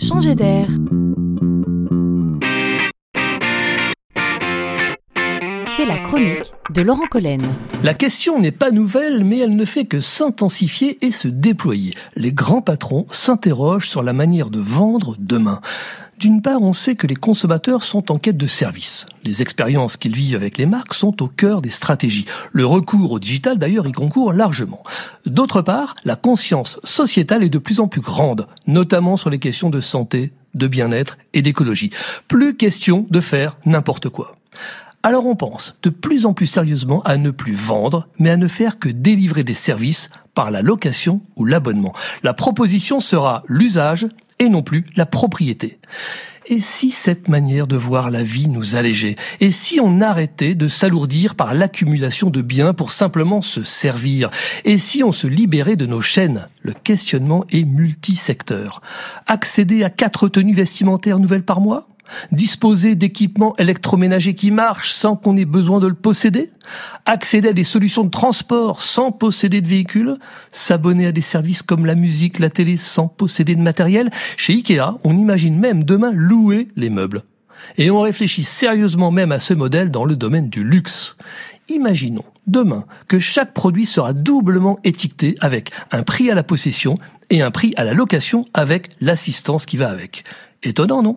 changer d'air. C'est la chronique de Laurent Collen. La question n'est pas nouvelle, mais elle ne fait que s'intensifier et se déployer. Les grands patrons s'interrogent sur la manière de vendre demain. D'une part, on sait que les consommateurs sont en quête de services. Les expériences qu'ils vivent avec les marques sont au cœur des stratégies. Le recours au digital, d'ailleurs, y concourt largement. D'autre part, la conscience sociétale est de plus en plus grande, notamment sur les questions de santé, de bien-être et d'écologie. Plus question de faire n'importe quoi. Alors on pense de plus en plus sérieusement à ne plus vendre, mais à ne faire que délivrer des services par la location ou l'abonnement. La proposition sera l'usage et non plus la propriété. Et si cette manière de voir la vie nous allégeait? Et si on arrêtait de s'alourdir par l'accumulation de biens pour simplement se servir? Et si on se libérait de nos chaînes? Le questionnement est multisecteur. Accéder à quatre tenues vestimentaires nouvelles par mois? Disposer d'équipements électroménagers qui marchent sans qu'on ait besoin de le posséder, accéder à des solutions de transport sans posséder de véhicule, s'abonner à des services comme la musique, la télé sans posséder de matériel. Chez Ikea, on imagine même demain louer les meubles. Et on réfléchit sérieusement même à ce modèle dans le domaine du luxe. Imaginons demain que chaque produit sera doublement étiqueté avec un prix à la possession et un prix à la location avec l'assistance qui va avec. Étonnant, non?